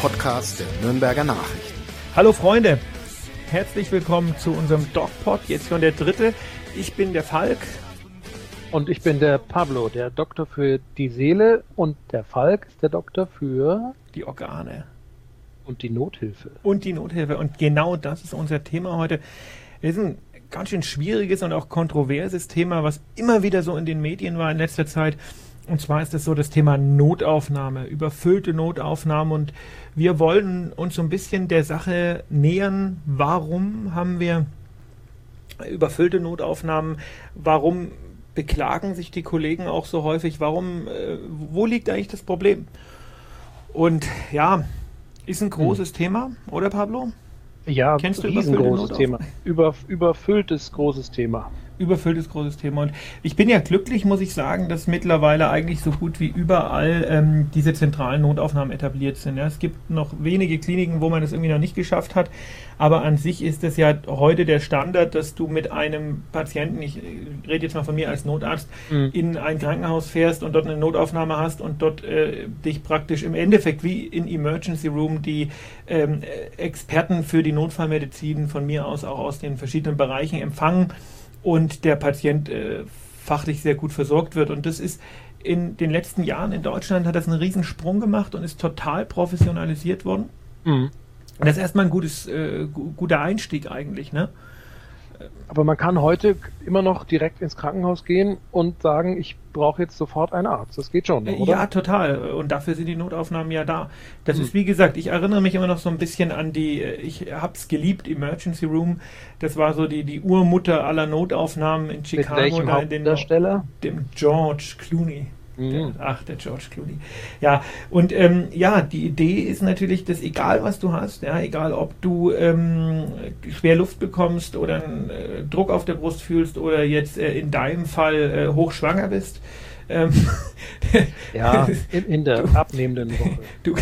Podcast der Nürnberger Nachrichten. Hallo Freunde, herzlich willkommen zu unserem DocPod, jetzt schon der dritte. Ich bin der Falk. Und ich bin der Pablo, der Doktor für die Seele und der Falk ist der Doktor für die Organe. Und die Nothilfe. Und die Nothilfe. Und genau das ist unser Thema heute. Es ist ein ganz schön schwieriges und auch kontroverses Thema, was immer wieder so in den Medien war in letzter Zeit. Und zwar ist es so das Thema Notaufnahme, überfüllte Notaufnahme. Und wir wollen uns so ein bisschen der Sache nähern. Warum haben wir überfüllte Notaufnahmen? Warum beklagen sich die Kollegen auch so häufig? Warum, äh, wo liegt eigentlich das Problem? Und ja, ist ein großes hm. Thema, oder Pablo? Ja, Kennst du riesengroßes Thema. Über, überfülltes großes Thema überfülltes großes Thema. Und ich bin ja glücklich, muss ich sagen, dass mittlerweile eigentlich so gut wie überall ähm, diese zentralen Notaufnahmen etabliert sind. Ja. Es gibt noch wenige Kliniken, wo man das irgendwie noch nicht geschafft hat. Aber an sich ist es ja heute der Standard, dass du mit einem Patienten, ich rede jetzt mal von mir als Notarzt, mhm. in ein Krankenhaus fährst und dort eine Notaufnahme hast und dort äh, dich praktisch im Endeffekt wie in Emergency Room die ähm, Experten für die Notfallmedizin von mir aus auch aus den verschiedenen Bereichen empfangen und der Patient äh, fachlich sehr gut versorgt wird. Und das ist in den letzten Jahren in Deutschland hat das einen riesen Sprung gemacht und ist total professionalisiert worden. Mhm. Und das ist erstmal ein gutes, äh, guter Einstieg eigentlich, ne? Aber man kann heute immer noch direkt ins Krankenhaus gehen und sagen, ich brauche jetzt sofort einen Arzt. Das geht schon, oder? Ja, total. Und dafür sind die Notaufnahmen ja da. Das hm. ist, wie gesagt, ich erinnere mich immer noch so ein bisschen an die, ich habe es geliebt, Emergency Room. Das war so die, die Urmutter aller Notaufnahmen in Chicago. Mit welchem Hauptdarsteller? Dem George Clooney. Der, mhm. ach, der George Clooney. Ja, und ähm, ja, die Idee ist natürlich, dass egal was du hast, ja, egal ob du ähm, schwer Luft bekommst oder einen äh, Druck auf der Brust fühlst oder jetzt äh, in deinem Fall äh, hochschwanger bist. Ähm, ja, in, in der abnehmenden Woche. Du,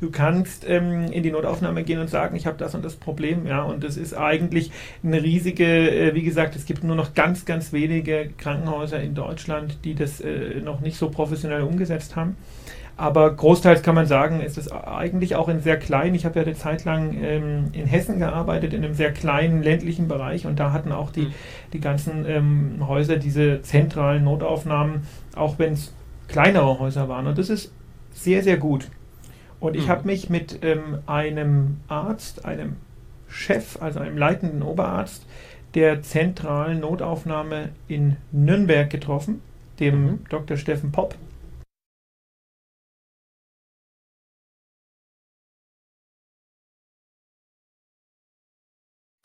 Du kannst ähm, in die Notaufnahme gehen und sagen, ich habe das und das Problem. Ja, und das ist eigentlich eine riesige, äh, wie gesagt, es gibt nur noch ganz, ganz wenige Krankenhäuser in Deutschland, die das äh, noch nicht so professionell umgesetzt haben. Aber großteils kann man sagen, ist es eigentlich auch in sehr klein. Ich habe ja eine Zeit lang ähm, in Hessen gearbeitet, in einem sehr kleinen ländlichen Bereich und da hatten auch die, mhm. die ganzen ähm, Häuser diese zentralen Notaufnahmen, auch wenn es kleinere Häuser waren. Und das ist sehr, sehr gut. Und ich mhm. habe mich mit ähm, einem Arzt, einem Chef, also einem leitenden Oberarzt der zentralen Notaufnahme in Nürnberg getroffen, dem mhm. Dr. Steffen Popp.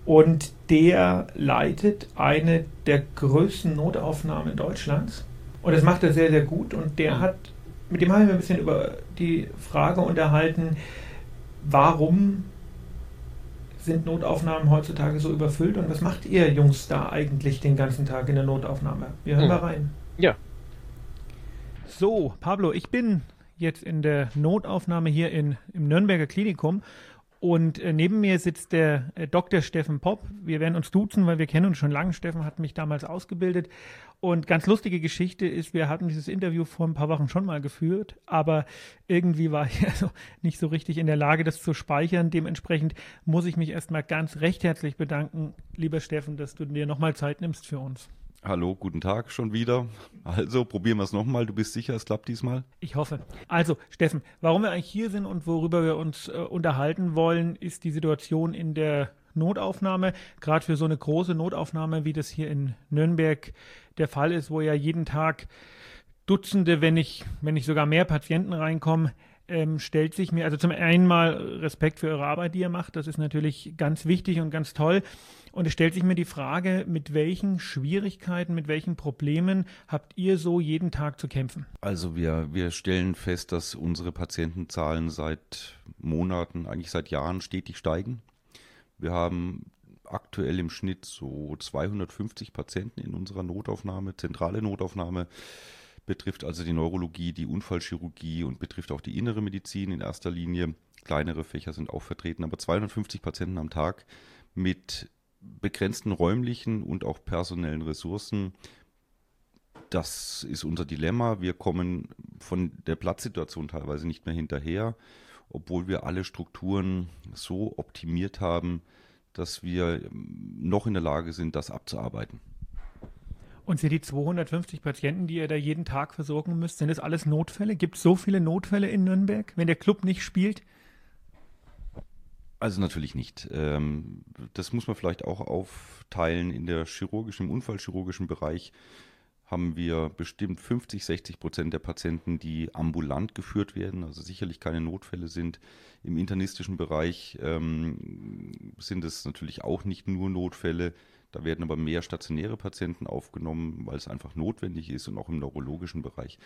Und der leitet eine der größten Notaufnahmen Deutschlands. Und das macht er sehr, sehr gut. Und der mhm. hat mit dem haben wir ein bisschen über die Frage unterhalten, warum sind Notaufnahmen heutzutage so überfüllt und was macht ihr Jungs da eigentlich den ganzen Tag in der Notaufnahme? Wir hören hm. mal rein. Ja. So, Pablo, ich bin jetzt in der Notaufnahme hier in, im Nürnberger Klinikum und äh, neben mir sitzt der äh, Dr. Steffen Popp. Wir werden uns duzen, weil wir kennen uns schon lange. Steffen hat mich damals ausgebildet. Und ganz lustige Geschichte ist, wir hatten dieses Interview vor ein paar Wochen schon mal geführt, aber irgendwie war ich also nicht so richtig in der Lage, das zu speichern. Dementsprechend muss ich mich erstmal ganz recht herzlich bedanken, lieber Steffen, dass du dir nochmal Zeit nimmst für uns. Hallo, guten Tag schon wieder. Also probieren wir es nochmal. Du bist sicher, es klappt diesmal? Ich hoffe. Also, Steffen, warum wir eigentlich hier sind und worüber wir uns äh, unterhalten wollen, ist die Situation in der Notaufnahme. Gerade für so eine große Notaufnahme, wie das hier in Nürnberg der Fall ist, wo ja jeden Tag Dutzende, wenn nicht, wenn nicht sogar mehr Patienten reinkommen, ähm, stellt sich mir, also zum einen mal Respekt für eure Arbeit, die ihr macht, das ist natürlich ganz wichtig und ganz toll. Und es stellt sich mir die Frage, mit welchen Schwierigkeiten, mit welchen Problemen habt ihr so jeden Tag zu kämpfen? Also wir, wir stellen fest, dass unsere Patientenzahlen seit Monaten, eigentlich seit Jahren stetig steigen. Wir haben aktuell im Schnitt so 250 Patienten in unserer Notaufnahme, zentrale Notaufnahme betrifft also die Neurologie, die Unfallchirurgie und betrifft auch die innere Medizin in erster Linie. Kleinere Fächer sind auch vertreten, aber 250 Patienten am Tag mit begrenzten räumlichen und auch personellen Ressourcen. Das ist unser Dilemma. Wir kommen von der Platzsituation teilweise nicht mehr hinterher. obwohl wir alle Strukturen so optimiert haben, dass wir noch in der Lage sind, das abzuarbeiten. Und sind die 250 Patienten, die ihr da jeden Tag versorgen müsst, sind das alles Notfälle? Gibt es so viele Notfälle in Nürnberg, wenn der Club nicht spielt? Also natürlich nicht. Ähm, das muss man vielleicht auch aufteilen. In der chirurgischen, im unfallchirurgischen Bereich haben wir bestimmt 50, 60 Prozent der Patienten, die ambulant geführt werden, also sicherlich keine Notfälle sind. Im internistischen Bereich ähm, sind es natürlich auch nicht nur Notfälle. Da werden aber mehr stationäre Patienten aufgenommen, weil es einfach notwendig ist und auch im neurologischen Bereich.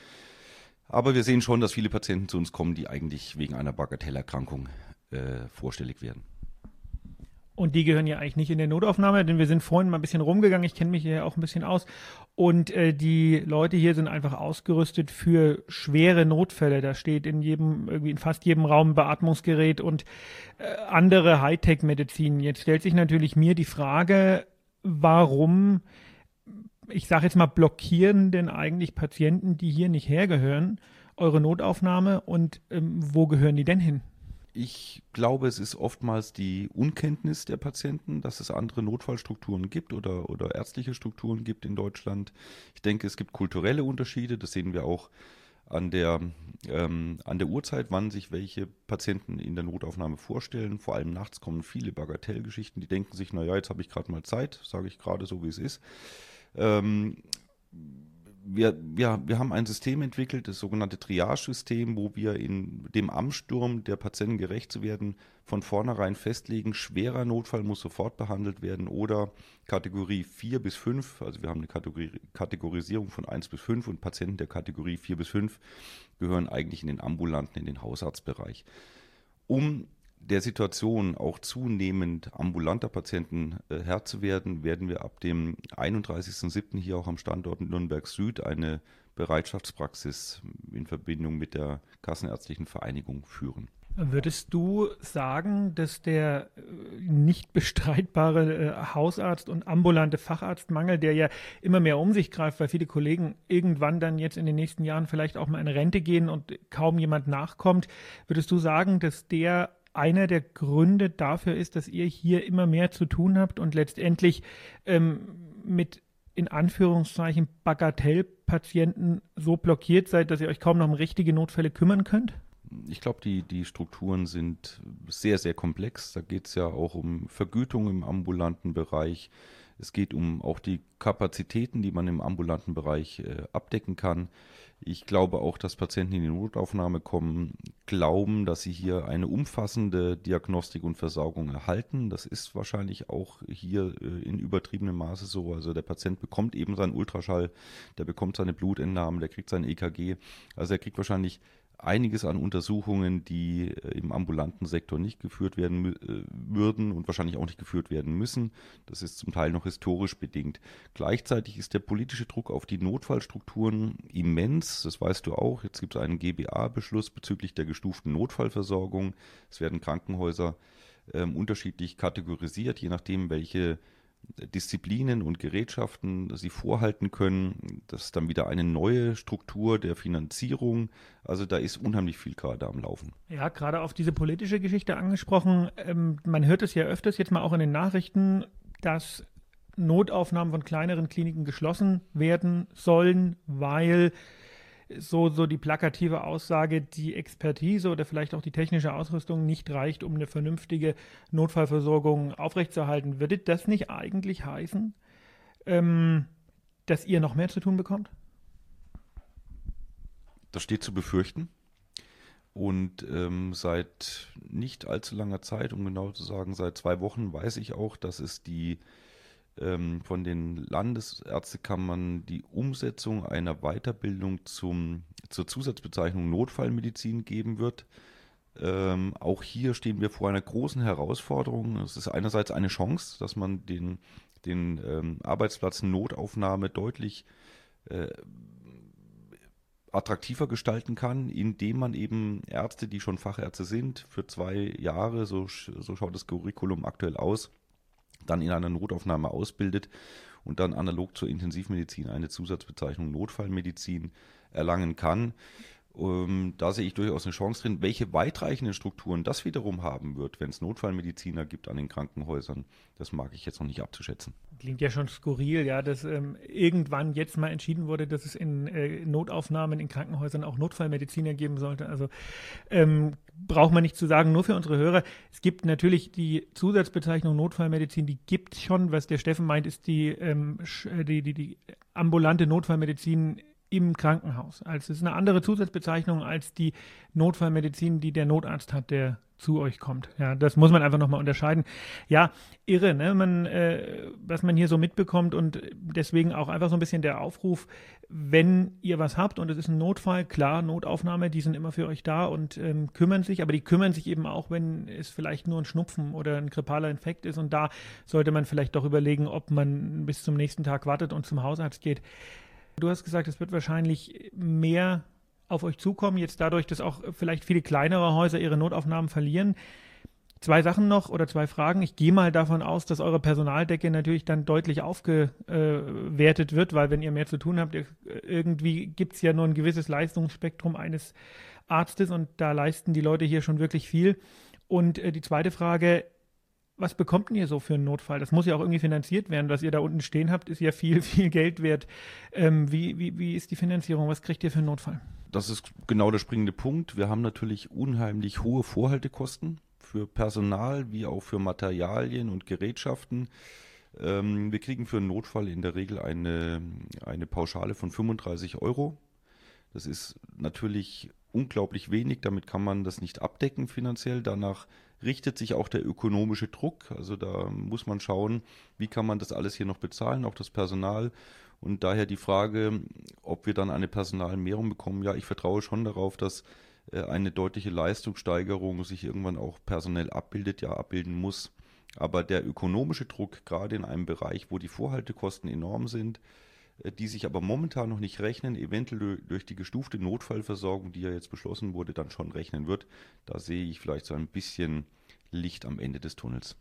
Aber wir sehen schon, dass viele Patienten zu uns kommen, die eigentlich wegen einer Bagatellerkrankung äh, vorstellig werden. Und die gehören ja eigentlich nicht in der Notaufnahme, denn wir sind vorhin mal ein bisschen rumgegangen. Ich kenne mich hier auch ein bisschen aus. Und äh, die Leute hier sind einfach ausgerüstet für schwere Notfälle. Da steht in jedem, irgendwie in fast jedem Raum ein Beatmungsgerät und äh, andere Hightech-Medizin. Jetzt stellt sich natürlich mir die Frage, warum, ich sage jetzt mal, blockieren denn eigentlich Patienten, die hier nicht hergehören, eure Notaufnahme und ähm, wo gehören die denn hin? Ich glaube, es ist oftmals die Unkenntnis der Patienten, dass es andere Notfallstrukturen gibt oder, oder ärztliche Strukturen gibt in Deutschland. Ich denke, es gibt kulturelle Unterschiede. Das sehen wir auch an der, ähm, an der Uhrzeit, wann sich welche Patienten in der Notaufnahme vorstellen. Vor allem nachts kommen viele Bagatellgeschichten. Die denken sich, naja, jetzt habe ich gerade mal Zeit, sage ich gerade so, wie es ist. Ähm, wir, wir, wir haben ein System entwickelt, das sogenannte Triage-System, wo wir in dem Amtssturm der Patienten gerecht zu werden, von vornherein festlegen, schwerer Notfall muss sofort behandelt werden oder Kategorie 4 bis 5, also wir haben eine Kategorie, Kategorisierung von 1 bis 5 und Patienten der Kategorie 4 bis 5 gehören eigentlich in den ambulanten, in den Hausarztbereich. Um der Situation auch zunehmend ambulanter Patienten äh, Herr zu werden, werden wir ab dem 31.07. hier auch am Standort Nürnberg Süd eine Bereitschaftspraxis in Verbindung mit der Kassenärztlichen Vereinigung führen. Würdest du sagen, dass der äh, nicht bestreitbare äh, Hausarzt- und ambulante Facharztmangel, der ja immer mehr um sich greift, weil viele Kollegen irgendwann dann jetzt in den nächsten Jahren vielleicht auch mal in Rente gehen und kaum jemand nachkommt, würdest du sagen, dass der einer der Gründe dafür ist, dass ihr hier immer mehr zu tun habt und letztendlich ähm, mit in Anführungszeichen Bagatellpatienten so blockiert seid, dass ihr euch kaum noch um richtige Notfälle kümmern könnt? Ich glaube, die, die Strukturen sind sehr, sehr komplex. Da geht es ja auch um Vergütung im ambulanten Bereich. Es geht um auch die Kapazitäten, die man im ambulanten Bereich äh, abdecken kann. Ich glaube auch, dass Patienten, die in die Notaufnahme kommen, glauben, dass sie hier eine umfassende Diagnostik und Versorgung erhalten. Das ist wahrscheinlich auch hier äh, in übertriebenem Maße so. Also der Patient bekommt eben seinen Ultraschall, der bekommt seine Blutentnahmen, der kriegt sein EKG. Also er kriegt wahrscheinlich einiges an Untersuchungen, die äh, im ambulanten Sektor nicht geführt werden äh, würden und wahrscheinlich auch nicht geführt werden müssen. Das ist zum Teil noch historisch bedingt. Gleichzeitig ist der politische Druck auf die Notfallstrukturen immens. Das weißt du auch. Jetzt gibt es einen GBA-Beschluss bezüglich der gestuften Notfallversorgung. Es werden Krankenhäuser äh, unterschiedlich kategorisiert, je nachdem, welche Disziplinen und Gerätschaften sie vorhalten können. Das ist dann wieder eine neue Struktur der Finanzierung. Also da ist unheimlich viel gerade am Laufen. Ja, gerade auf diese politische Geschichte angesprochen. Ähm, man hört es ja öfters jetzt mal auch in den Nachrichten, dass Notaufnahmen von kleineren Kliniken geschlossen werden sollen, weil so, so die plakative Aussage, die Expertise oder vielleicht auch die technische Ausrüstung nicht reicht, um eine vernünftige Notfallversorgung aufrechtzuerhalten. Würde das nicht eigentlich heißen, ähm, dass ihr noch mehr zu tun bekommt? Das steht zu befürchten. Und ähm, seit nicht allzu langer Zeit, um genau zu sagen, seit zwei Wochen weiß ich auch, dass es die ähm, von den Landesärztekammern die Umsetzung einer Weiterbildung zum, zur Zusatzbezeichnung Notfallmedizin geben wird. Ähm, auch hier stehen wir vor einer großen Herausforderung. Es ist einerseits eine Chance, dass man den, den ähm, Arbeitsplatz Notaufnahme deutlich äh, attraktiver gestalten kann, indem man eben Ärzte, die schon Fachärzte sind, für zwei Jahre, so, so schaut das Curriculum aktuell aus, dann in einer Notaufnahme ausbildet und dann analog zur Intensivmedizin eine Zusatzbezeichnung Notfallmedizin erlangen kann. Ähm, da sehe ich durchaus eine Chance drin. Welche weitreichenden Strukturen das wiederum haben wird, wenn es Notfallmediziner gibt an den Krankenhäusern, das mag ich jetzt noch nicht abzuschätzen. Klingt ja schon skurril, ja, dass ähm, irgendwann jetzt mal entschieden wurde, dass es in äh, Notaufnahmen in Krankenhäusern auch Notfallmediziner geben sollte. Also ähm, braucht man nicht zu sagen, nur für unsere Hörer. Es gibt natürlich die Zusatzbezeichnung Notfallmedizin, die gibt schon. Was der Steffen meint, ist die, ähm, äh, die, die, die ambulante Notfallmedizin im Krankenhaus. Also es ist eine andere Zusatzbezeichnung als die Notfallmedizin, die der Notarzt hat, der zu euch kommt. Ja, das muss man einfach nochmal unterscheiden. Ja, irre, ne? Man, äh, was man hier so mitbekommt und deswegen auch einfach so ein bisschen der Aufruf, wenn ihr was habt und es ist ein Notfall, klar, Notaufnahme, die sind immer für euch da und ähm, kümmern sich, aber die kümmern sich eben auch, wenn es vielleicht nur ein Schnupfen oder ein grippaler Infekt ist und da sollte man vielleicht doch überlegen, ob man bis zum nächsten Tag wartet und zum Hausarzt geht. Du hast gesagt, es wird wahrscheinlich mehr auf euch zukommen, jetzt dadurch, dass auch vielleicht viele kleinere Häuser ihre Notaufnahmen verlieren. Zwei Sachen noch oder zwei Fragen. Ich gehe mal davon aus, dass eure Personaldecke natürlich dann deutlich aufgewertet wird, weil wenn ihr mehr zu tun habt, irgendwie gibt es ja nur ein gewisses Leistungsspektrum eines Arztes und da leisten die Leute hier schon wirklich viel. Und äh, die zweite Frage, was bekommt ihr so für einen Notfall? Das muss ja auch irgendwie finanziert werden. Was ihr da unten stehen habt, ist ja viel, viel Geld wert. Ähm, wie, wie, wie ist die Finanzierung? Was kriegt ihr für einen Notfall? Das ist genau der springende Punkt. Wir haben natürlich unheimlich hohe Vorhaltekosten für Personal wie auch für Materialien und Gerätschaften. Ähm, wir kriegen für einen Notfall in der Regel eine, eine Pauschale von 35 Euro. Das ist natürlich unglaublich wenig, damit kann man das nicht abdecken finanziell. Danach richtet sich auch der ökonomische Druck. Also da muss man schauen, wie kann man das alles hier noch bezahlen, auch das Personal. Und daher die Frage, ob wir dann eine Personalmehrung bekommen. Ja, ich vertraue schon darauf, dass äh, eine deutliche Leistungssteigerung sich irgendwann auch personell abbildet, ja, abbilden muss. Aber der ökonomische Druck, gerade in einem Bereich, wo die Vorhaltekosten enorm sind, die sich aber momentan noch nicht rechnen, eventuell durch die gestufte Notfallversorgung, die ja jetzt beschlossen wurde, dann schon rechnen wird. Da sehe ich vielleicht so ein bisschen Licht am Ende des Tunnels.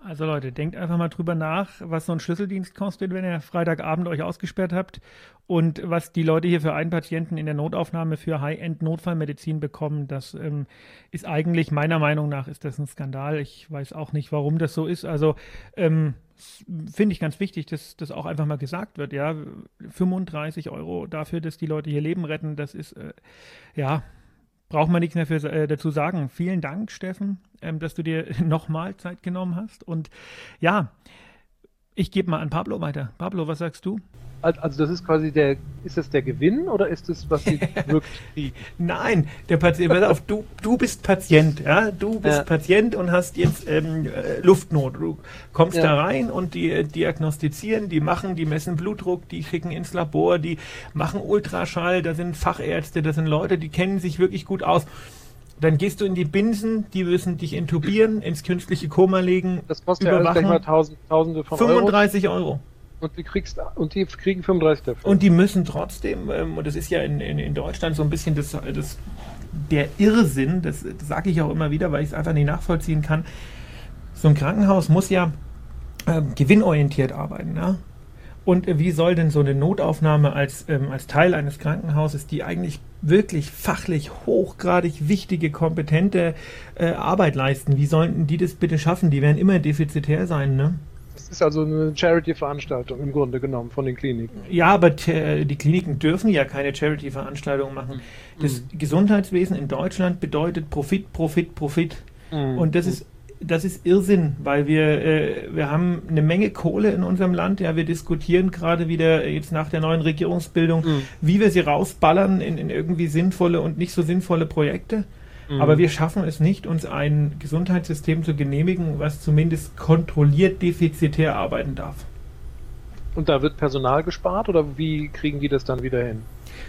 Also Leute, denkt einfach mal drüber nach, was so ein Schlüsseldienst kostet, wenn ihr Freitagabend euch ausgesperrt habt und was die Leute hier für einen Patienten in der Notaufnahme für High-End-Notfallmedizin bekommen. Das ähm, ist eigentlich meiner Meinung nach ist das ein Skandal. Ich weiß auch nicht, warum das so ist. Also ähm, finde ich ganz wichtig, dass das auch einfach mal gesagt wird. Ja, 35 Euro dafür, dass die Leute hier Leben retten, das ist äh, ja braucht man nichts mehr für, äh, dazu sagen. Vielen Dank, Steffen, ähm, dass du dir nochmal Zeit genommen hast. Und ja, ich gebe mal an Pablo weiter. Pablo, was sagst du? Also das ist quasi der, ist das der Gewinn oder ist das, was sie wirklich kriegen? Nein, der Patient, pass auf, du, du bist Patient, ja, du bist ja. Patient und hast jetzt ähm, äh, Luftnot. Du kommst ja. da rein und die äh, diagnostizieren, die machen, die messen Blutdruck, die schicken ins Labor, die machen Ultraschall, da sind Fachärzte, da sind Leute, die kennen sich wirklich gut aus. Dann gehst du in die Binsen, die müssen dich intubieren, ins künstliche Koma legen. Das kostet ja alles gleich mal tausend, Tausende von 35 Euro. Euro. Und die, kriegst, und die kriegen 35 dafür. Und die müssen trotzdem, ähm, und das ist ja in, in, in Deutschland so ein bisschen das, das, der Irrsinn, das, das sage ich auch immer wieder, weil ich es einfach nicht nachvollziehen kann. So ein Krankenhaus muss ja äh, gewinnorientiert arbeiten. Ja? Und wie soll denn so eine Notaufnahme als, ähm, als Teil eines Krankenhauses, die eigentlich wirklich fachlich hochgradig wichtige, kompetente äh, Arbeit leisten, wie sollten die das bitte schaffen? Die werden immer defizitär sein, ne? Das ist also eine Charity-Veranstaltung im Grunde genommen von den Kliniken. Ja, aber die Kliniken dürfen ja keine Charity-Veranstaltungen machen. Das mhm. Gesundheitswesen in Deutschland bedeutet Profit, Profit, Profit. Mhm. Und das ist das ist Irrsinn, weil wir, äh, wir haben eine Menge Kohle in unserem Land. Ja, wir diskutieren gerade wieder jetzt nach der neuen Regierungsbildung, mhm. wie wir sie rausballern in, in irgendwie sinnvolle und nicht so sinnvolle Projekte. Mhm. Aber wir schaffen es nicht, uns ein Gesundheitssystem zu genehmigen, was zumindest kontrolliert defizitär arbeiten darf. Und da wird Personal gespart oder wie kriegen die das dann wieder hin?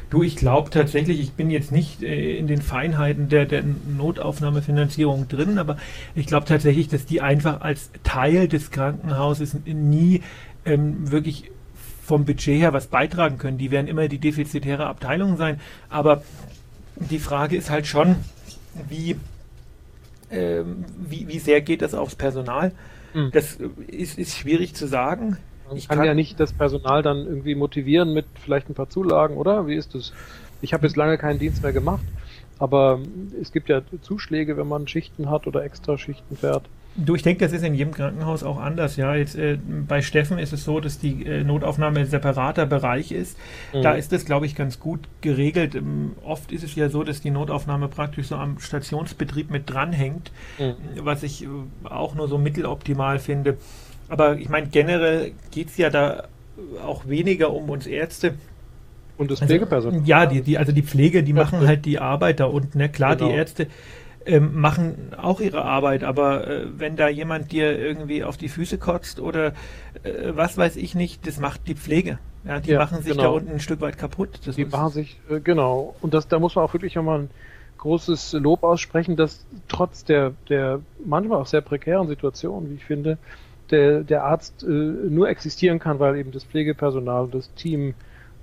Du, ich glaube tatsächlich, ich bin jetzt nicht äh, in den Feinheiten der, der Notaufnahmefinanzierung drin, aber ich glaube tatsächlich, dass die einfach als Teil des Krankenhauses nie ähm, wirklich vom Budget her was beitragen können. Die werden immer die defizitäre Abteilung sein. Aber die Frage ist halt schon, wie, ähm, wie, wie sehr geht das aufs Personal? Mhm. Das ist, ist schwierig zu sagen. Man ich kann, kann, ja nicht das Personal dann irgendwie motivieren mit vielleicht ein paar Zulagen, oder? Wie ist das? Ich habe jetzt lange keinen Dienst mehr gemacht, aber es gibt ja Zuschläge, wenn man Schichten hat oder extra Schichten fährt. Du, ich denke, das ist in jedem Krankenhaus auch anders. Ja, jetzt äh, bei Steffen ist es so, dass die äh, Notaufnahme ein separater Bereich ist. Mhm. Da ist das, glaube ich, ganz gut geregelt. Ähm, oft ist es ja so, dass die Notaufnahme praktisch so am Stationsbetrieb mit dranhängt, mhm. was ich äh, auch nur so mitteloptimal finde. Aber ich meine, generell geht es ja da auch weniger um uns Ärzte. Und das also, Pflegepersonal. Ja, die, die, also die Pflege, die ja, machen halt die Arbeit da unten. Ne? Klar, genau. die Ärzte ähm, machen auch ihre Arbeit, aber äh, wenn da jemand dir irgendwie auf die Füße kotzt oder äh, was weiß ich nicht, das macht die Pflege. Ja, die ja, machen sich genau. da unten ein Stück weit kaputt. Das die machen sich, äh, genau. Und das, da muss man auch wirklich nochmal ein großes Lob aussprechen, dass trotz der, der manchmal auch sehr prekären Situation, wie ich finde, der, der Arzt äh, nur existieren kann, weil eben das Pflegepersonal, das Team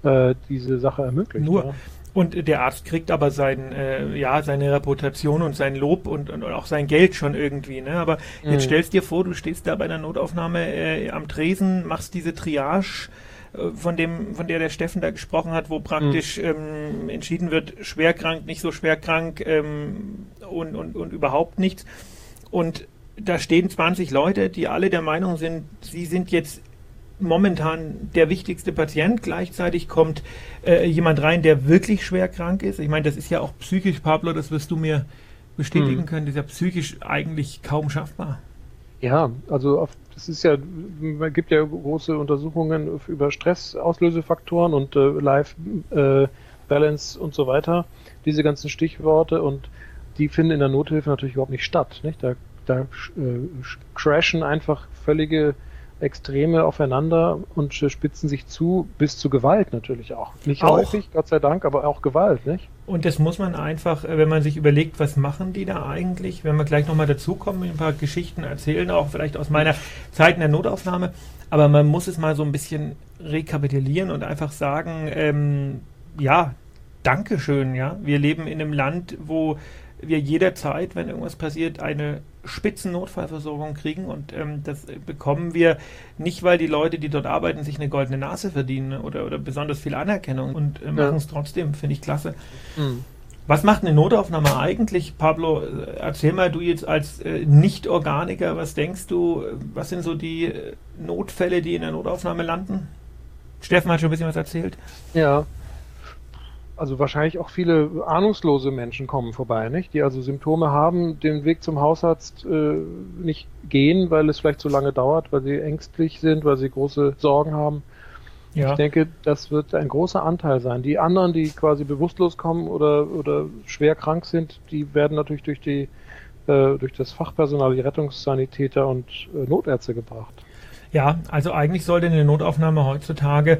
äh, diese Sache ermöglicht. Nur. Ja. Und der Arzt kriegt aber sein, äh, ja, seine Reputation und sein Lob und, und auch sein Geld schon irgendwie. Ne? Aber mhm. jetzt stellst dir vor, du stehst da bei der Notaufnahme äh, am Tresen, machst diese Triage, äh, von dem, von der der Steffen da gesprochen hat, wo praktisch mhm. ähm, entschieden wird, schwerkrank, nicht so schwerkrank ähm, und, und, und überhaupt nichts. Und da stehen 20 Leute, die alle der Meinung sind, sie sind jetzt momentan der wichtigste Patient. Gleichzeitig kommt äh, jemand rein, der wirklich schwer krank ist. Ich meine, das ist ja auch psychisch, Pablo, das wirst du mir bestätigen mhm. können, das ist ja psychisch eigentlich kaum schaffbar. Ja, also auf, das ist ja, man gibt ja große Untersuchungen über Stressauslösefaktoren und äh, Life äh, Balance und so weiter, diese ganzen Stichworte und die finden in der Nothilfe natürlich überhaupt nicht statt. Nicht? Da, da äh, crashen einfach völlige Extreme aufeinander und spitzen sich zu, bis zu Gewalt natürlich auch. Nicht auch. häufig, Gott sei Dank, aber auch Gewalt, nicht? Und das muss man einfach, äh, wenn man sich überlegt, was machen die da eigentlich, wenn wir gleich nochmal dazukommen, ein paar Geschichten erzählen, auch vielleicht aus meiner Zeit in der Notaufnahme, aber man muss es mal so ein bisschen rekapitulieren und einfach sagen, ähm, ja, Dankeschön, ja. Wir leben in einem Land, wo wir jederzeit, wenn irgendwas passiert, eine Spitzen-Notfallversorgung kriegen und ähm, das bekommen wir nicht, weil die Leute, die dort arbeiten, sich eine goldene Nase verdienen oder, oder besonders viel Anerkennung und äh, machen es trotzdem, finde ich klasse. Mhm. Was macht eine Notaufnahme eigentlich, Pablo? Erzähl mal du jetzt als äh, Nicht-Organiker, was denkst du, was sind so die äh, Notfälle, die in der Notaufnahme landen? Steffen hat schon ein bisschen was erzählt. Ja, also wahrscheinlich auch viele ahnungslose Menschen kommen vorbei, nicht? Die also Symptome haben, den Weg zum Hausarzt äh, nicht gehen, weil es vielleicht zu lange dauert, weil sie ängstlich sind, weil sie große Sorgen haben. Ja. Ich denke, das wird ein großer Anteil sein. Die anderen, die quasi bewusstlos kommen oder, oder schwer krank sind, die werden natürlich durch die äh, durch das Fachpersonal, die Rettungssanitäter und äh, Notärzte gebracht. Ja, also eigentlich sollte eine Notaufnahme heutzutage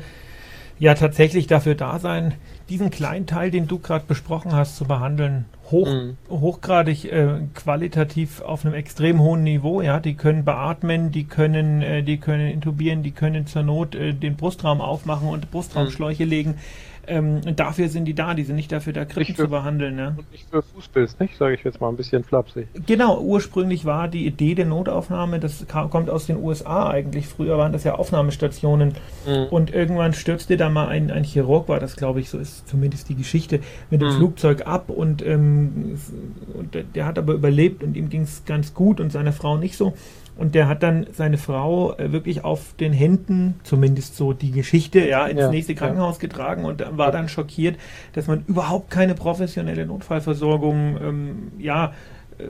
ja tatsächlich dafür da sein, diesen kleinen Teil, den du gerade besprochen hast, zu behandeln, hoch, mhm. hochgradig äh, qualitativ auf einem extrem hohen Niveau. Ja, die können beatmen, die können, äh, die können intubieren, die können zur Not äh, den Brustraum aufmachen und Brustraumschläuche mhm. legen. Ähm, dafür sind die da, die sind nicht dafür da, Krippen zu behandeln. Ne? Und nicht für Fußpilz, nicht? Sage ich jetzt mal ein bisschen flapsig. Genau, ursprünglich war die Idee der Notaufnahme, das kam, kommt aus den USA eigentlich. Früher waren das ja Aufnahmestationen. Mhm. Und irgendwann stürzte da mal ein, ein Chirurg, war das glaube ich, so ist zumindest die Geschichte, mit dem mhm. Flugzeug ab und, ähm, und der hat aber überlebt und ihm ging es ganz gut und seiner Frau nicht so. Und der hat dann seine Frau äh, wirklich auf den Händen, zumindest so die Geschichte, ja, ins ja, nächste Krankenhaus ja. getragen und war dann schockiert, dass man überhaupt keine professionelle Notfallversorgung, ähm, ja, äh,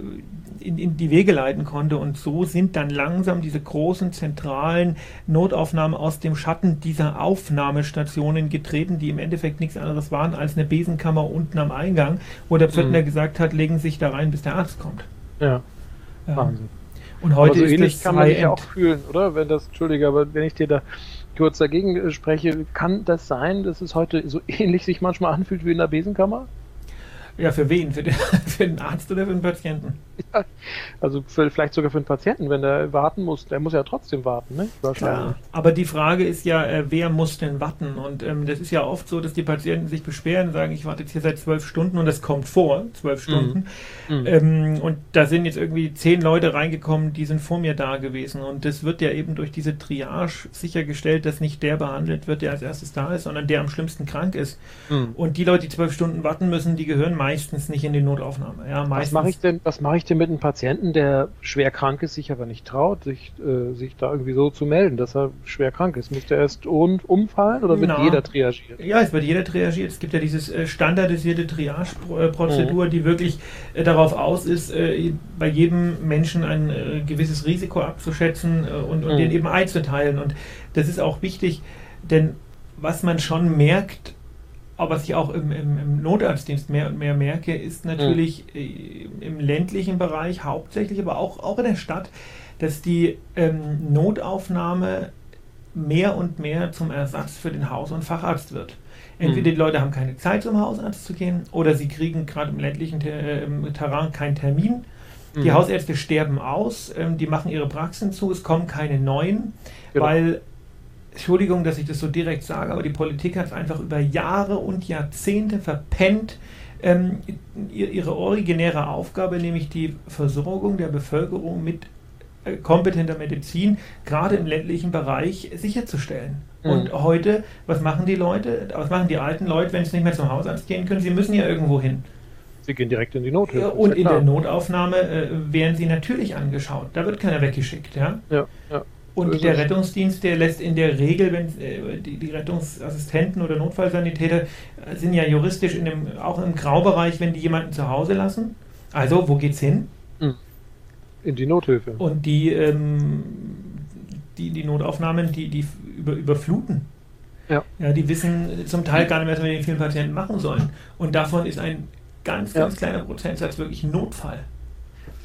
in, in, die Wege leiten konnte. Und so sind dann langsam diese großen zentralen Notaufnahmen aus dem Schatten dieser Aufnahmestationen getreten, die im Endeffekt nichts anderes waren als eine Besenkammer unten am Eingang, wo der Pförtner mhm. gesagt hat, legen Sie sich da rein, bis der Arzt kommt. Ja. Wahnsinn. Und heute aber so ähnlich kann man sich ja auch fühlen, oder? Wenn das, Entschuldige, aber wenn ich dir da kurz dagegen äh, spreche, kann das sein, dass es heute so ähnlich sich manchmal anfühlt wie in der Besenkammer? Ja, für wen? Für den, für den Arzt oder für den Patienten? Also für, vielleicht sogar für einen Patienten, wenn der warten muss, der muss ja trotzdem warten, ne? Klar. Aber die Frage ist ja, äh, wer muss denn warten? Und ähm, das ist ja oft so, dass die Patienten sich beschweren, sagen, ich warte jetzt hier seit zwölf Stunden und das kommt vor, zwölf mhm. Stunden. Mhm. Ähm, und da sind jetzt irgendwie zehn Leute reingekommen, die sind vor mir da gewesen. Und das wird ja eben durch diese Triage sichergestellt, dass nicht der behandelt wird, der als erstes da ist, sondern der am schlimmsten krank ist. Mhm. Und die Leute, die zwölf Stunden warten müssen, die gehören meistens nicht in die Notaufnahme. Ja, meistens. Was mache ich denn, was mache ich denn mit einem Patienten, der schwer krank ist, sich aber nicht traut, sich, äh, sich da irgendwie so zu melden, dass er schwer krank ist? Muss der erst um, umfallen oder wird Na, jeder triagiert? Ja, es wird jeder triagiert. Es gibt ja dieses äh, standardisierte Triage-Prozedur, mhm. die wirklich äh, darauf aus ist, äh, bei jedem Menschen ein äh, gewisses Risiko abzuschätzen äh, und, und mhm. den eben einzuteilen. Und das ist auch wichtig, denn was man schon merkt, aber was ich auch im, im, im, Notarztdienst mehr und mehr merke, ist natürlich mhm. im ländlichen Bereich hauptsächlich, aber auch, auch in der Stadt, dass die ähm, Notaufnahme mehr und mehr zum Ersatz für den Haus- und Facharzt wird. Entweder mhm. die Leute haben keine Zeit, zum Hausarzt zu gehen, oder sie kriegen gerade im ländlichen Ter Terrain keinen Termin. Die mhm. Hausärzte sterben aus, ähm, die machen ihre Praxen zu, es kommen keine neuen, genau. weil Entschuldigung, dass ich das so direkt sage, aber die Politik hat es einfach über Jahre und Jahrzehnte verpennt, ähm, ihre originäre Aufgabe, nämlich die Versorgung der Bevölkerung mit äh, kompetenter Medizin, gerade im ländlichen Bereich, sicherzustellen. Mhm. Und heute, was machen die Leute, was machen die alten Leute, wenn sie nicht mehr zum Hausarzt gehen können? Sie müssen ja irgendwo hin. Sie gehen direkt in die Nothilfe. Und in der Notaufnahme äh, werden sie natürlich angeschaut. Da wird keiner weggeschickt. Ja, ja. ja. Und der Rettungsdienst, der lässt in der Regel, wenn äh, die, die, Rettungsassistenten oder Notfallsanitäter äh, sind ja juristisch in dem, auch im Graubereich, wenn die jemanden zu Hause lassen. Also, wo geht's hin? Hm. In die Nothilfe. Und die, ähm, die, die Notaufnahmen, die, die über, überfluten. Ja. ja. Die wissen zum Teil gar nicht mehr, was wir mit den vielen Patienten machen sollen. Und davon ist ein ganz, ganz ja. kleiner Prozentsatz wirklich Notfall.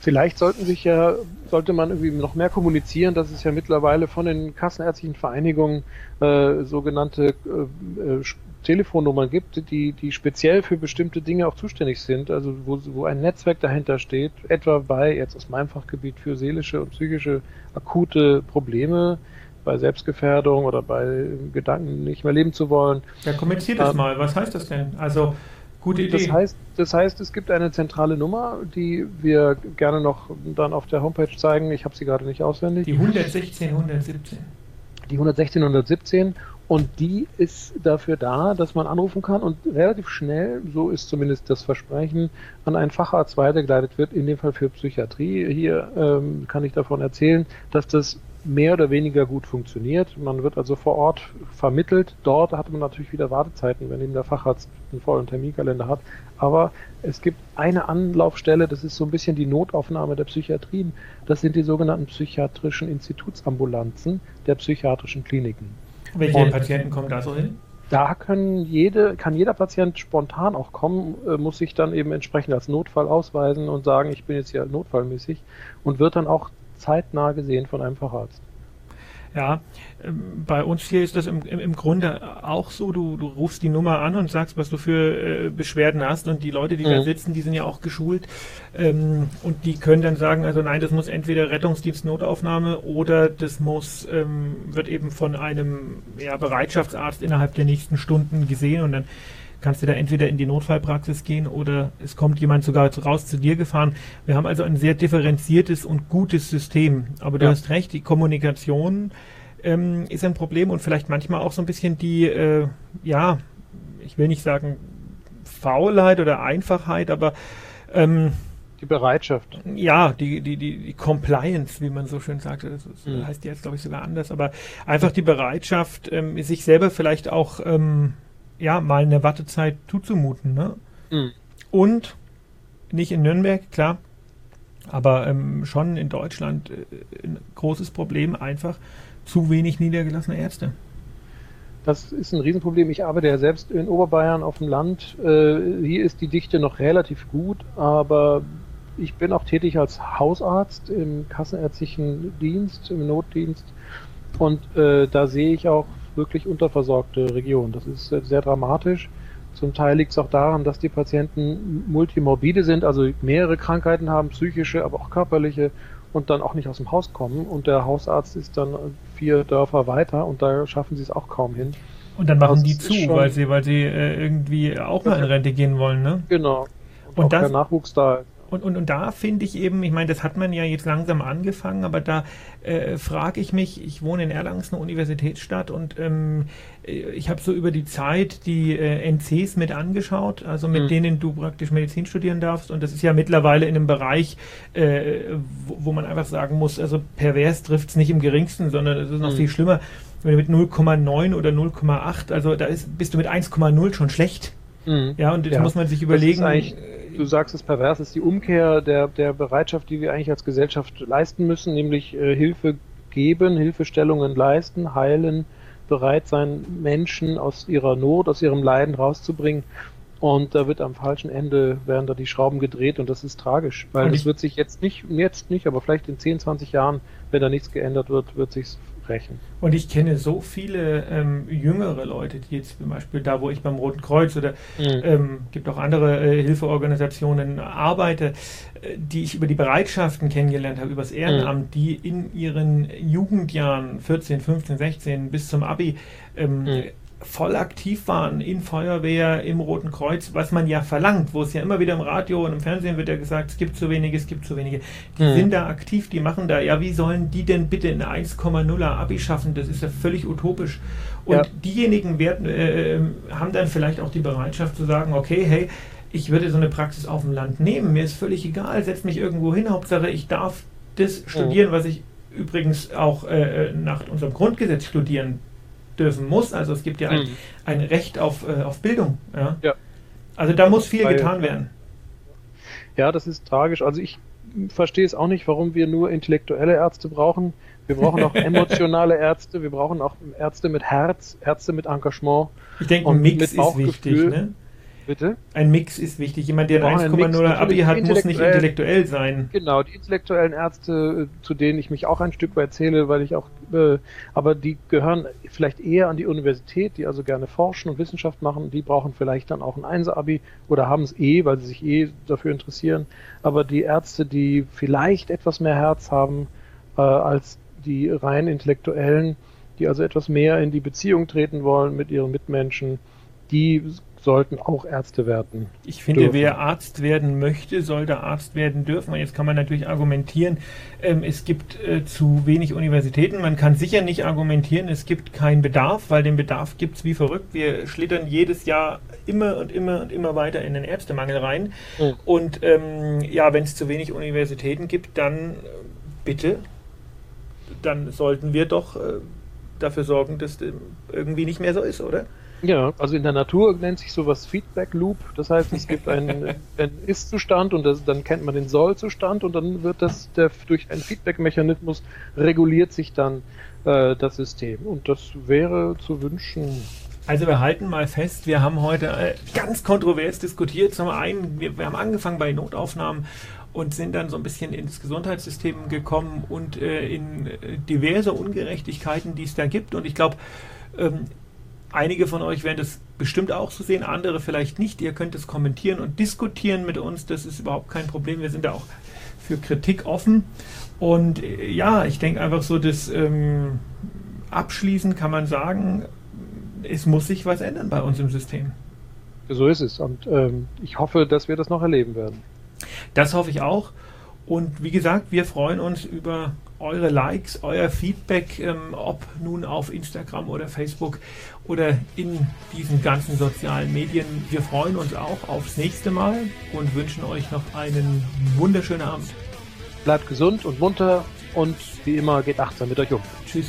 Vielleicht sollten sich ja, sollte man irgendwie noch mehr kommunizieren, dass es ja mittlerweile von den kassenärztlichen Vereinigungen äh, sogenannte äh, äh, Telefonnummern gibt, die, die speziell für bestimmte Dinge auch zuständig sind, also wo, wo ein Netzwerk dahinter steht, etwa bei, jetzt aus meinem Fachgebiet, für seelische und psychische akute Probleme, bei Selbstgefährdung oder bei Gedanken, nicht mehr leben zu wollen. Ja, kommentiert das ähm, mal. Was heißt das denn? Also Gute Idee. Das heißt, das heißt, es gibt eine zentrale Nummer, die wir gerne noch dann auf der Homepage zeigen. Ich habe sie gerade nicht auswendig. Die 116 117. Die 116 117 und die ist dafür da, dass man anrufen kann und relativ schnell, so ist zumindest das Versprechen, an einen Facharzt weitergeleitet wird, in dem Fall für Psychiatrie. Hier ähm, kann ich davon erzählen, dass das mehr oder weniger gut funktioniert. Man wird also vor Ort vermittelt. Dort hat man natürlich wieder Wartezeiten, wenn eben der Facharzt einen vollen Terminkalender hat. Aber es gibt eine Anlaufstelle, das ist so ein bisschen die Notaufnahme der Psychiatrien. Das sind die sogenannten psychiatrischen Institutsambulanzen der psychiatrischen Kliniken. Welche Und Patienten kommen da so hin? Da können jede, kann jeder Patient spontan auch kommen, äh, muss sich dann eben entsprechend als Notfall ausweisen und sagen, ich bin jetzt hier notfallmäßig und wird dann auch zeitnah gesehen von einem Facharzt. Ja, ähm, bei uns hier ist das im, im, im Grunde auch so, du, du rufst die Nummer an und sagst, was du für äh, Beschwerden hast. Und die Leute, die mhm. da sitzen, die sind ja auch geschult. Ähm, und die können dann sagen, also nein, das muss entweder Rettungsdienst Notaufnahme oder das muss, ähm, wird eben von einem ja, Bereitschaftsarzt innerhalb der nächsten Stunden gesehen. Und dann kannst du da entweder in die Notfallpraxis gehen oder es kommt jemand sogar raus zu dir gefahren. Wir haben also ein sehr differenziertes und gutes System. Aber du ja. hast recht, die Kommunikation ähm, ist ein Problem und vielleicht manchmal auch so ein bisschen die, äh, ja, ich will nicht sagen Faulheit oder Einfachheit, aber ähm, die Bereitschaft. Ja, die, die, die, die Compliance, wie man so schön sagt. Das mhm. heißt jetzt, glaube ich, sogar anders, aber einfach die Bereitschaft, ähm, sich selber vielleicht auch ähm, ja, mal eine Wartezeit zuzumuten. Ne? Mhm. Und nicht in Nürnberg, klar, aber ähm, schon in Deutschland äh, ein großes Problem, einfach zu wenig niedergelassene Ärzte. Das ist ein Riesenproblem. Ich arbeite ja selbst in Oberbayern auf dem Land. Äh, hier ist die Dichte noch relativ gut, aber ich bin auch tätig als Hausarzt im kassenärztlichen Dienst, im Notdienst. Und äh, da sehe ich auch wirklich unterversorgte Region. Das ist sehr dramatisch. Zum Teil liegt es auch daran, dass die Patienten multimorbide sind, also mehrere Krankheiten haben, psychische, aber auch körperliche und dann auch nicht aus dem Haus kommen. Und der Hausarzt ist dann vier Dörfer weiter und da schaffen sie es auch kaum hin. Und dann machen das die zu, weil sie, weil sie äh, irgendwie auch mal in Rente gehen wollen, ne? Genau. Und, und das, kein Nachwuchs da ist. Und, und, und da finde ich eben, ich meine, das hat man ja jetzt langsam angefangen, aber da äh, frage ich mich, ich wohne in Erlangen, eine Universitätsstadt und ähm, äh, ich habe so über die Zeit die äh, NCs mit angeschaut, also mit mhm. denen du praktisch Medizin studieren darfst und das ist ja mittlerweile in einem Bereich, äh, wo, wo, man einfach sagen muss, also pervers trifft es nicht im geringsten, sondern es ist noch mhm. viel schlimmer, wenn du mit 0,9 oder 0,8, also da ist, bist du mit 1,0 schon schlecht. Mhm. Ja, und jetzt ja. muss man sich überlegen du sagst es pervers, ist die Umkehr der, der Bereitschaft, die wir eigentlich als Gesellschaft leisten müssen, nämlich äh, Hilfe geben, Hilfestellungen leisten, heilen, bereit sein, Menschen aus ihrer Not, aus ihrem Leiden rauszubringen. Und da wird am falschen Ende, werden da die Schrauben gedreht und das ist tragisch, weil es wird sich jetzt nicht, jetzt nicht, aber vielleicht in 10, 20 Jahren, wenn da nichts geändert wird, wird sich sprechen. Und ich kenne so viele ähm, jüngere Leute, die jetzt zum Beispiel da, wo ich beim Roten Kreuz oder mhm. ähm, gibt auch andere äh, Hilfeorganisationen arbeite, äh, die ich über die Bereitschaften kennengelernt habe, über das Ehrenamt, mhm. die in ihren Jugendjahren 14, 15, 16 bis zum Abi ähm, mhm voll aktiv waren in Feuerwehr, im Roten Kreuz, was man ja verlangt, wo es ja immer wieder im Radio und im Fernsehen wird ja gesagt, es gibt zu wenige, es gibt zu wenige. Die mhm. sind da aktiv, die machen da, ja, wie sollen die denn bitte eine 1,0er Abi schaffen? Das ist ja völlig utopisch. Und ja. diejenigen werden, äh, haben dann vielleicht auch die Bereitschaft zu sagen, okay, hey, ich würde so eine Praxis auf dem Land nehmen, mir ist völlig egal, setz mich irgendwo hin, Hauptsache ich darf das studieren, mhm. was ich übrigens auch äh, nach unserem Grundgesetz studieren dürfen muss. Also es gibt ja ein, mhm. ein Recht auf, äh, auf Bildung. Ja? ja. Also da muss viel getan werden. Ja, das ist tragisch. Also ich verstehe es auch nicht, warum wir nur intellektuelle Ärzte brauchen. Wir brauchen auch emotionale Ärzte, wir brauchen auch Ärzte mit Herz, Ärzte mit Engagement. Ich denke, ein Mix ist wichtig. Ne? Bitte? Ein Mix ist wichtig. Jemand, der ein 1,0 Abi hat, muss nicht intellektuell sein. Genau, die intellektuellen Ärzte, äh, zu denen ich mich auch ein Stück weit zähle, weil ich auch, äh, aber die gehören vielleicht eher an die Universität, die also gerne forschen und Wissenschaft machen. Die brauchen vielleicht dann auch ein 1-Abi oder haben es eh, weil sie sich eh dafür interessieren. Aber die Ärzte, die vielleicht etwas mehr Herz haben äh, als die rein intellektuellen, die also etwas mehr in die Beziehung treten wollen mit ihren Mitmenschen, die sollten auch Ärzte werden. Ich finde, dürfen. wer Arzt werden möchte, sollte Arzt werden dürfen. Und jetzt kann man natürlich argumentieren, ähm, es gibt äh, zu wenig Universitäten. Man kann sicher nicht argumentieren, es gibt keinen Bedarf, weil den Bedarf gibt es wie verrückt. Wir schlittern jedes Jahr immer und immer und immer weiter in den Ärztemangel rein. Mhm. Und ähm, ja, wenn es zu wenig Universitäten gibt, dann äh, bitte, dann sollten wir doch äh, dafür sorgen, dass das irgendwie nicht mehr so ist, oder? Ja, also in der Natur nennt sich sowas Feedback Loop. Das heißt, es gibt einen, einen Ist-Zustand und das, dann kennt man den Soll-Zustand und dann wird das der, durch einen Feedback-Mechanismus reguliert sich dann äh, das System. Und das wäre zu wünschen. Also wir halten mal fest, wir haben heute äh, ganz kontrovers diskutiert. Zum einen, wir, wir haben angefangen bei Notaufnahmen und sind dann so ein bisschen ins Gesundheitssystem gekommen und äh, in äh, diverse Ungerechtigkeiten, die es da gibt. Und ich glaube, ähm, Einige von euch werden das bestimmt auch so sehen, andere vielleicht nicht. Ihr könnt es kommentieren und diskutieren mit uns. Das ist überhaupt kein Problem. Wir sind da auch für Kritik offen. Und äh, ja, ich denke einfach so, dass ähm, abschließend kann man sagen, es muss sich was ändern bei uns im System. So ist es. Und ähm, ich hoffe, dass wir das noch erleben werden. Das hoffe ich auch. Und wie gesagt, wir freuen uns über eure Likes, euer Feedback, ähm, ob nun auf Instagram oder Facebook oder in diesen ganzen sozialen Medien. Wir freuen uns auch aufs nächste Mal und wünschen euch noch einen wunderschönen Abend. Bleibt gesund und munter und wie immer geht achtsam mit euch um. Tschüss.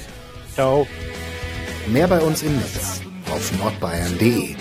Ciao. Mehr bei uns im Netz auf nordbayern.de